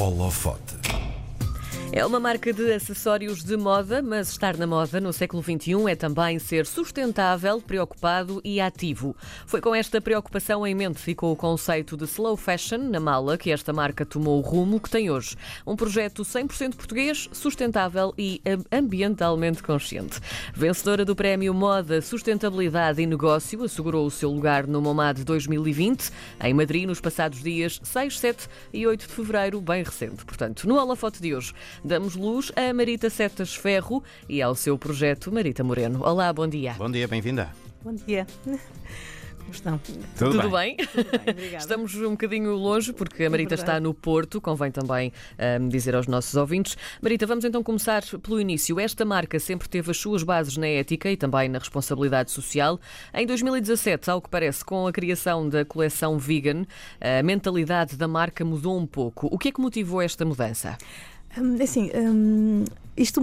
Holofote. É uma marca de acessórios de moda, mas estar na moda no século XXI é também ser sustentável, preocupado e ativo. Foi com esta preocupação em mente com o conceito de slow fashion na mala que esta marca tomou o rumo que tem hoje. Um projeto 100% português, sustentável e ambientalmente consciente. Vencedora do prémio Moda, Sustentabilidade e Negócio, assegurou o seu lugar no MoMAD 2020, em Madrid, nos passados dias 6, 7 e 8 de fevereiro, bem recente. Portanto, no Holofote de hoje, Damos luz a Marita Setas Ferro e ao seu projeto Marita Moreno. Olá, bom dia. Bom dia, bem-vinda. Bom dia. Como estão? Tudo, Tudo bem? bem? Tudo bem. Estamos um bocadinho longe porque a Marita É está no Porto, convém também um, dizer aos nossos ouvintes. Marita, vamos então começar pelo início. Esta marca sempre teve as suas bases na ética e também na responsabilidade social. Em 2017, ao que parece, com a criação da coleção vegan, a mentalidade da marca mudou um pouco. O que é que motivou esta mudança? Hum, Assim, hum, isto.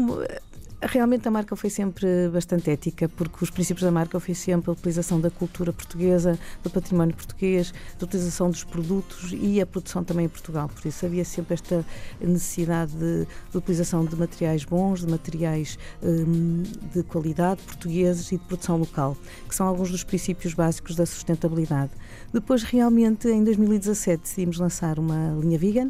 Realmente a marca foi sempre bastante ética, porque os princípios da marca foi sempre a utilização da cultura portuguesa, do património português, da utilização dos produtos e a produção também em Portugal. Por isso havia sempre esta necessidade de, de utilização de materiais bons, de materiais hum, de qualidade portugueses e de produção local, que são alguns dos princípios básicos da sustentabilidade. Depois, realmente, em 2017, decidimos lançar uma linha vegan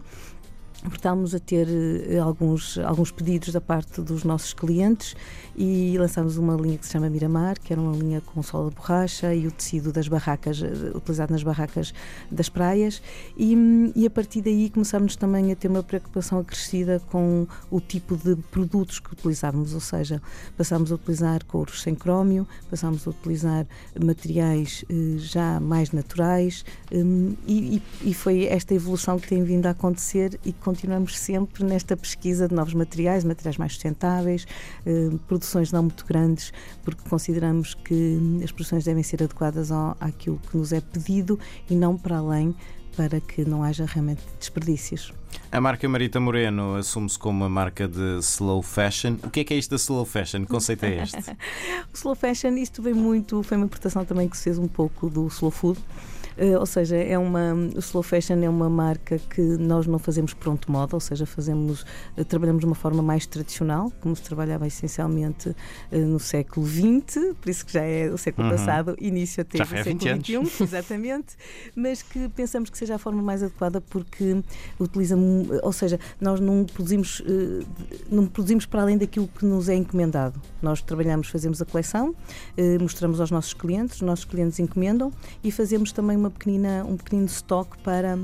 porque estávamos a ter eh, alguns, alguns pedidos da parte dos nossos clientes e lançámos uma linha que se chama Miramar, que era uma linha com sola de borracha e o tecido das barracas, eh, utilizado nas barracas das praias. E, e a partir daí começámos também a ter uma preocupação acrescida com o tipo de produtos que utilizávamos, ou seja, passámos a utilizar couros sem crómio, passámos a utilizar materiais eh, já mais naturais hum, e, e- e foi esta evolução que tem vindo a acontecer e que continuamos sempre nesta pesquisa de novos materiais, materiais mais sustentáveis, eh, produções não muito grandes, porque consideramos que as produções devem ser adequadas ao, àquilo que nos é pedido e não para além, para que não haja realmente desperdícios. A marca Marita Moreno assume-se como uma marca de slow fashion. O que é que é isto da slow fashion? Que conceito é este? O slow fashion, isto vem muito, foi uma importação também que se fez um pouco do slow food. Eh, ou seja, é uma, o slow fashion é uma marca que nós não fazemos pronto moda, ou seja, fazemos, eh, trabalhamos de uma forma mais tradicional, como se trabalhava essencialmente eh, no século XX, por isso que já é o século Uhum. passado, início até Já do há século 20 anos. XXI, exatamente, mas que pensamos que seja a forma mais adequada porque utiliza, ou seja, nós não produzimos, não produzimos para além daquilo que nos é encomendado. Nós trabalhamos, fazemos a coleção, mostramos aos nossos clientes, os nossos clientes encomendam e fazemos também uma pequenina, um pequenino estoque para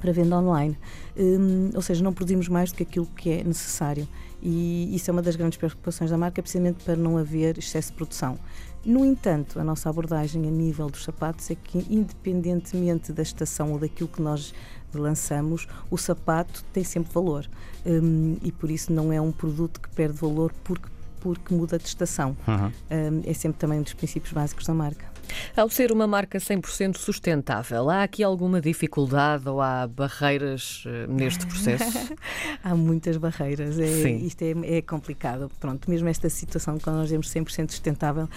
para venda online. Hum, ou seja, não produzimos mais do que aquilo que é necessário. E isso é uma das grandes preocupações da marca, precisamente para não haver excesso de produção. No entanto, a nossa abordagem a nível dos sapatos é que, independentemente da estação ou daquilo que nós lançamos, o sapato tem sempre valor. Hum, e por isso não é um produto que perde valor porque, porque muda de estação. Uhum. Hum, é sempre também um dos princípios básicos da marca. Ao ser uma marca 100% sustentável, há aqui alguma dificuldade ou há barreiras eh, neste processo? Há muitas barreiras, é, Sim. isto é, é complicado. Pronto, mesmo esta situação quando nós temos 100% sustentável,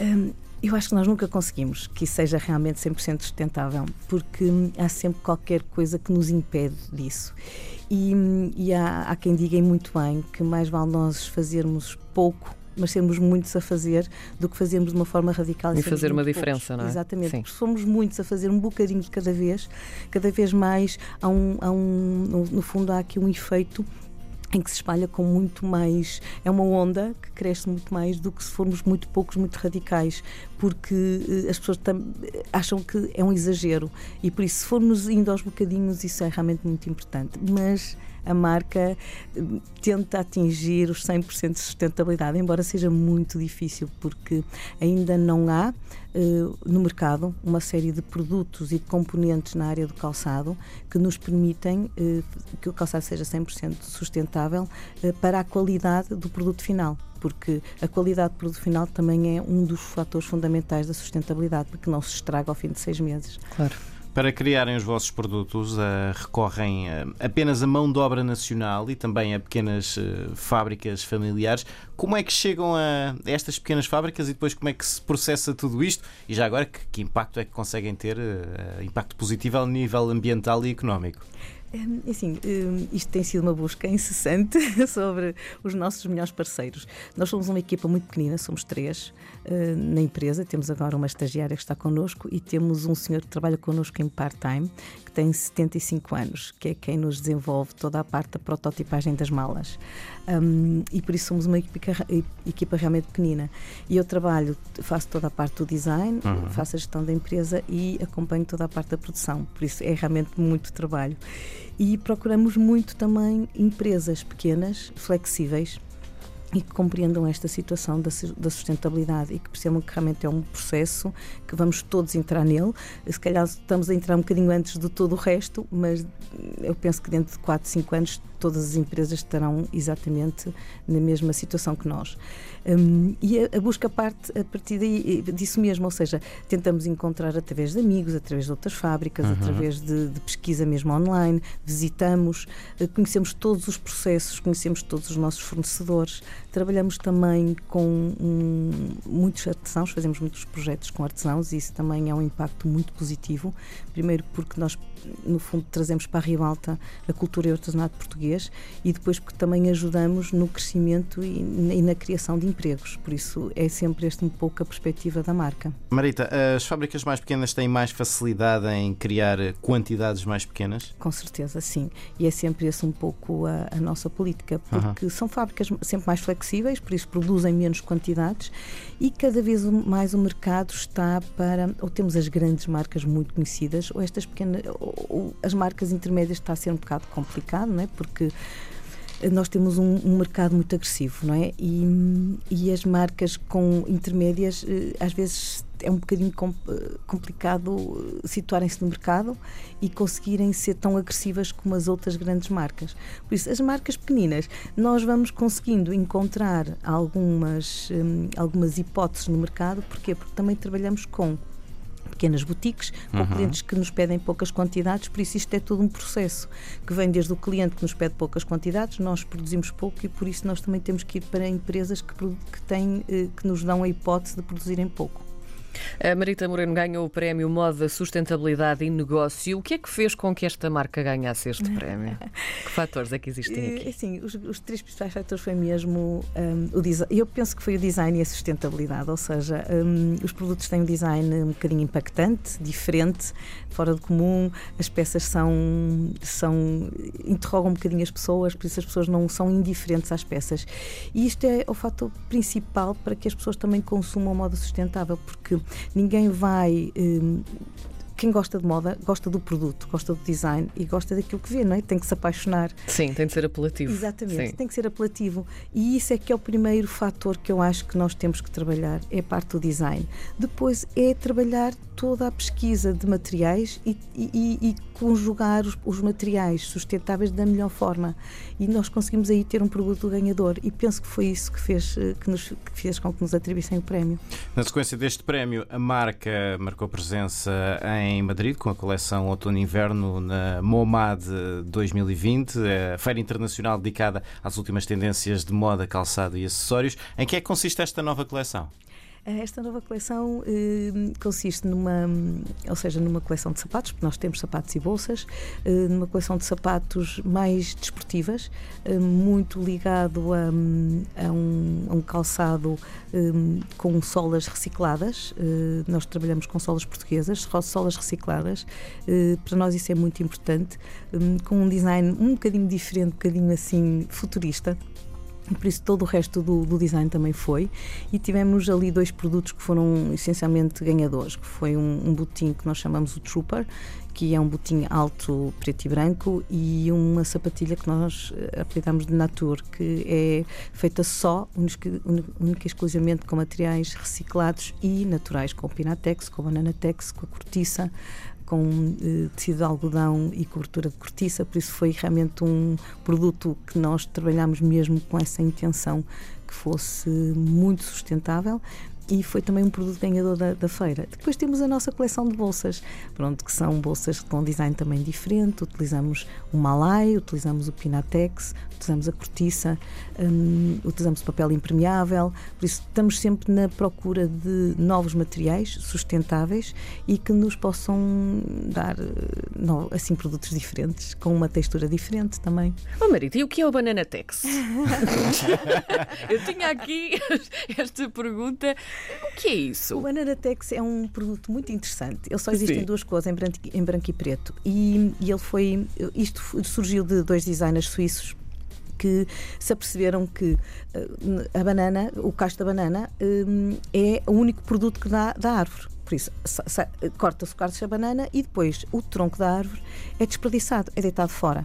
hum, eu acho que nós nunca conseguimos que isso seja realmente 100% sustentável, porque há sempre qualquer coisa que nos impede disso. E, e há, há quem diga e muito bem que mais vale nós fazermos pouco. Mas sermos muitos a fazer do que fazermos de uma forma radical E sermos fazer uma diferença, poucos. não é? Exatamente, Sim. porque se formos muitos a fazer um bocadinho de cada vez, cada vez mais há um, há um no fundo há aqui um efeito em que se espalha com muito mais. É uma onda que cresce muito mais do que se formos muito poucos, muito radicais, porque eh, as pessoas tam- acham que é um exagero e por isso, se formos indo aos bocadinhos, isso é realmente muito importante. Mas a marca eh, tenta atingir os 100% de sustentabilidade, embora seja muito difícil, porque ainda não há eh, no mercado uma série de produtos e de componentes na área do calçado que nos permitem eh, que o calçado seja 100% sustentável para a qualidade do produto final. Porque a qualidade do produto final também é um dos fatores fundamentais da sustentabilidade, porque não se estraga ao fim de seis meses. Claro. Para criarem os vossos produtos, eh, recorrem eh, apenas a mão de obra nacional e também a pequenas eh, fábricas familiares. Como é que chegam a estas pequenas fábricas e depois como é que se processa tudo isto? E já agora, que, que impacto é que conseguem ter? impacto positivo a nível ambiental e económico? Assim, isto tem sido uma busca incessante sobre os nossos melhores parceiros. Nós somos uma equipa muito pequenina, somos três hum, na empresa. Temos agora uma estagiária que está connosco e temos um senhor que trabalha connosco em part-time, que tem 75 anos, que é quem nos desenvolve toda a parte da prototipagem das malas. E por isso somos uma equipa, equipa, realmente pequenina. E eu trabalho, faço toda a parte do design, uhum. faço a gestão da empresa e acompanho toda a parte da produção. Por isso é realmente muito trabalho e procuramos muito também empresas pequenas, flexíveis e que compreendam esta situação da, sustentabilidade e que percebam que realmente é um processo que vamos todos entrar nele. Se calhar estamos a entrar um bocadinho antes de todo o resto, mas eu penso que dentro de 4, 5 anos todas as empresas estarão exatamente na mesma situação que nós. Um, e a, a, busca parte a partir daí, disso mesmo, ou seja, tentamos encontrar através de amigos, através de outras fábricas, uhum. através de, de, pesquisa mesmo online, visitamos, eh, conhecemos todos os processos, conhecemos todos os nossos fornecedores, trabalhamos também com um, muitos artesãos, fazemos muitos projetos com artesãos e isso também é um impacto muito positivo. Primeiro porque nós, no fundo, trazemos para a Ribalta a cultura e o artesanato português e depois porque também ajudamos no crescimento e, e na criação de empregos. Por isso é sempre este um pouco a perspectiva da marca. Marita, as fábricas mais pequenas têm mais facilidade em criar quantidades mais pequenas? Com certeza, sim. E é sempre esse um pouco a, a nossa política, porque uhum. são fábricas sempre mais flexíveis, por isso produzem menos quantidades e cada vez mais o mercado está para ou temos as grandes marcas muito conhecidas ou estas pequenas ou, ou as marcas intermédias está a ser um bocado complicado, não é? Porque nós temos um, um, mercado muito agressivo, não é? E, e as marcas com intermédias, eh, às vezes é um bocadinho eh, complicado situarem-se no mercado e conseguirem ser tão agressivas como as outras grandes marcas. Por isso, as marcas pequeninas, nós vamos conseguindo encontrar algumas, hum, algumas hipóteses no mercado, porquê? Porque também trabalhamos com pequenas boutiques, com uhum. clientes que nos pedem poucas quantidades, por isso isto é todo um processo que vem desde o cliente que nos pede poucas quantidades, nós produzimos pouco e por isso nós também temos que ir para empresas que, que, têm, eh, que nos dão a hipótese de produzirem pouco. A Marita Moreno ganhou o prémio Moda Sustentabilidade e Negócio. O que é que fez com que esta marca ganhasse este prémio? que fatores é que existem aqui? Eh, sim, os, os três principais fatores foi mesmo um, o design. Eu penso que foi o design e a sustentabilidade, ou seja, um, os produtos têm um design um bocadinho impactante, diferente, fora do comum. As peças são, são interrogam um bocadinho as pessoas, por isso as pessoas não são indiferentes às peças. E isto é o fator principal para que as pessoas também consumam moda sustentável, porque ninguém vai. Hum, quem gosta de moda gosta do produto, gosta do design e gosta daquilo que vê, não é? Tem que se apaixonar. Sim, tem de ser apelativo. Exatamente, Sim. tem que ser apelativo. E isso é que é o primeiro fator que eu acho que nós temos que trabalhar, é a parte do design. Depois é trabalhar toda a pesquisa de materiais e, e, e conjugar os, os, materiais sustentáveis da melhor forma. E nós conseguimos aí ter um produto ganhador. E penso que foi isso que fez, eh, que nos, que fez com que nos atribuíssem o prémio. Na sequência deste prémio, a marca marcou presença em Madrid com a coleção Outono-Inverno na MoMAD 2020, a feira internacional dedicada às últimas tendências de moda, calçado e acessórios. Em que é que consiste esta nova coleção? Eh, esta nova coleção eh, consiste numa, ou seja, numa coleção de sapatos, porque nós temos sapatos e bolsas, eh, numa coleção de sapatos mais desportivas, eh, muito ligado a, a, um, a um, calçado eh, com solas recicladas. Eh, nós trabalhamos com solas portuguesas, solas recicladas. para nós isso é muito importante, com um design um bocadinho diferente, um bocadinho assim futurista por isso todo o resto do, do, design também foi. E tivemos ali dois produtos que foram essencialmente ganhadores que foi um, um botim que nós chamamos o Trooper que é um botim alto preto e branco e uma sapatilha que nós eh, apelidamos de Natur que é feita só única e exclusivamente com materiais reciclados e naturais com o Pinatex, com a Bananatex, com a cortiça com eh, tecido de algodão e cobertura de cortiça, por isso foi realmente um produto que nós trabalhamos mesmo com essa intenção que fosse muito sustentável e foi também um produto ganhador da, da, feira. Depois temos a nossa coleção de bolsas, pronto, que são bolsas com design também diferente. Utilizamos o Malai, utilizamos o Pinatex, utilizamos a cortiça, um, utilizamos papel impermeável. Por isso, estamos sempre na procura de novos materiais sustentáveis e que nos possam dar assim produtos diferentes, com uma textura diferente também. Oh, Marita, e o que é o Banana Tex? Eu tinha aqui esta pergunta. O que é isso? O Banana Tex é um produto muito interessante. Ele só existe Sim. em duas cores, em branco, em branco e preto. E, e ele foi. Isto surgiu de dois designers suíços que se aperceberam que uh, a banana, o cacho da banana, um, é o único produto que dá da árvore. Por isso, corta-se o cacho da banana e depois o tronco da árvore é desperdiçado, é deitado fora.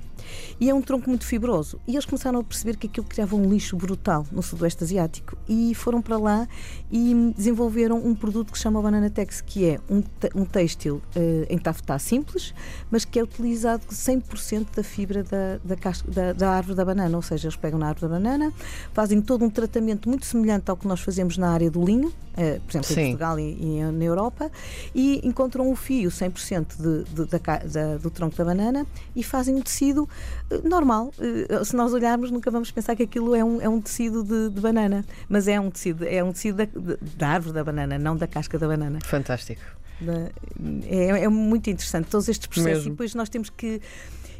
E é um tronco muito fibroso. E eles começaram a perceber que aquilo criava um lixo brutal no Sudoeste Asiático. E foram para lá e desenvolveram um produto que se chama Banana Tex, que é um, um têxtil uh, em tafetá simples, mas que é utilizado 100% da fibra da, da, casca, da, da, árvore da banana. Ou seja, eles pegam na árvore da banana, fazem todo um tratamento muito semelhante ao que nós fazemos na área do linho, uh, por exemplo, Sim. em Portugal e, e, na Europa, e encontram o fio 100% de, de, da, do tronco da banana e fazem um tecido eh, normal. Eh, se nós olharmos, nunca vamos pensar que aquilo é um, é um tecido de, de banana, mas é um tecido, é um tecido da, da, árvore da banana, não da casca da banana. Fantástico. É, é muito interessante todos estes processos Mesmo. e depois nós temos que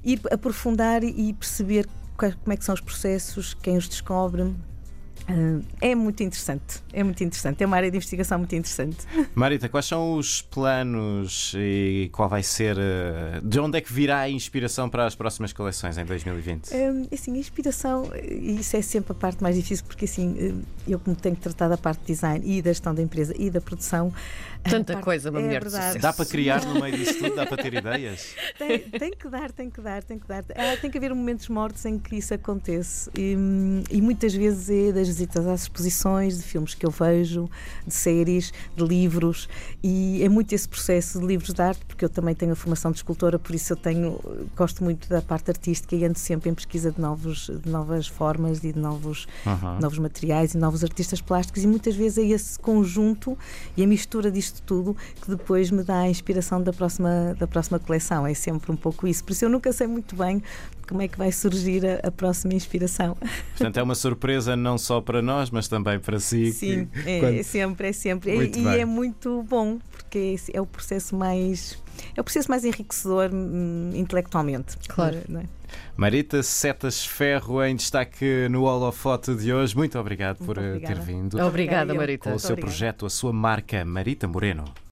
ir aprofundar e perceber como é que são os processos, quem os descobre, é muito interessante, é muito interessante, é uma área de investigação muito interessante. Marita, quais são os planos e qual vai ser, eh, de onde é que virá a inspiração para as próximas coleções em 2020? Um, assim, a inspiração, isso é sempre a parte mais difícil, porque assim, eh, eu como tenho que tratar da parte de design e da gestão da empresa e da produção, Tanta parte, coisa, uma é mulher verdade. de sucesso. Dá para criar no meio disso tudo? Dá para ter ideias? Tem, tem, que dar, tem que dar, tem que dar. Ah, tem que haver momentos mortos em que isso acontece. E, e, muitas vezes é das visitas às exposições, de filmes que eu vejo, de séries, de livros. E é muito esse processo de livros de arte, porque eu também tenho a formação de escultora, por isso eu tenho, gosto muito da parte artística e ando sempre em pesquisa de, novos, de novas formas e de novos, uhum. novos materiais e novos artistas plásticos. E muitas vezes é esse conjunto e a mistura disto isto tudo que depois me dá a inspiração da próxima, da próxima coleção. É sempre um pouco isso. Por isso eu nunca sei muito bem como é que vai surgir a, a próxima inspiração. Portanto, é uma surpresa não só para nós, mas também para si. Sim, que... é, Quando... é, sempre, é sempre. e, e é muito bom, porque é, é o processo mais é o processo mais enriquecedor hum, intelectualmente. Claro. É? Marita Setas Ferro em destaque no holofote de hoje. Muito obrigado Muito por eh, obrigada. ter vindo. Obrigada, Marita. Com o seu projeto, a sua marca, Marita Moreno.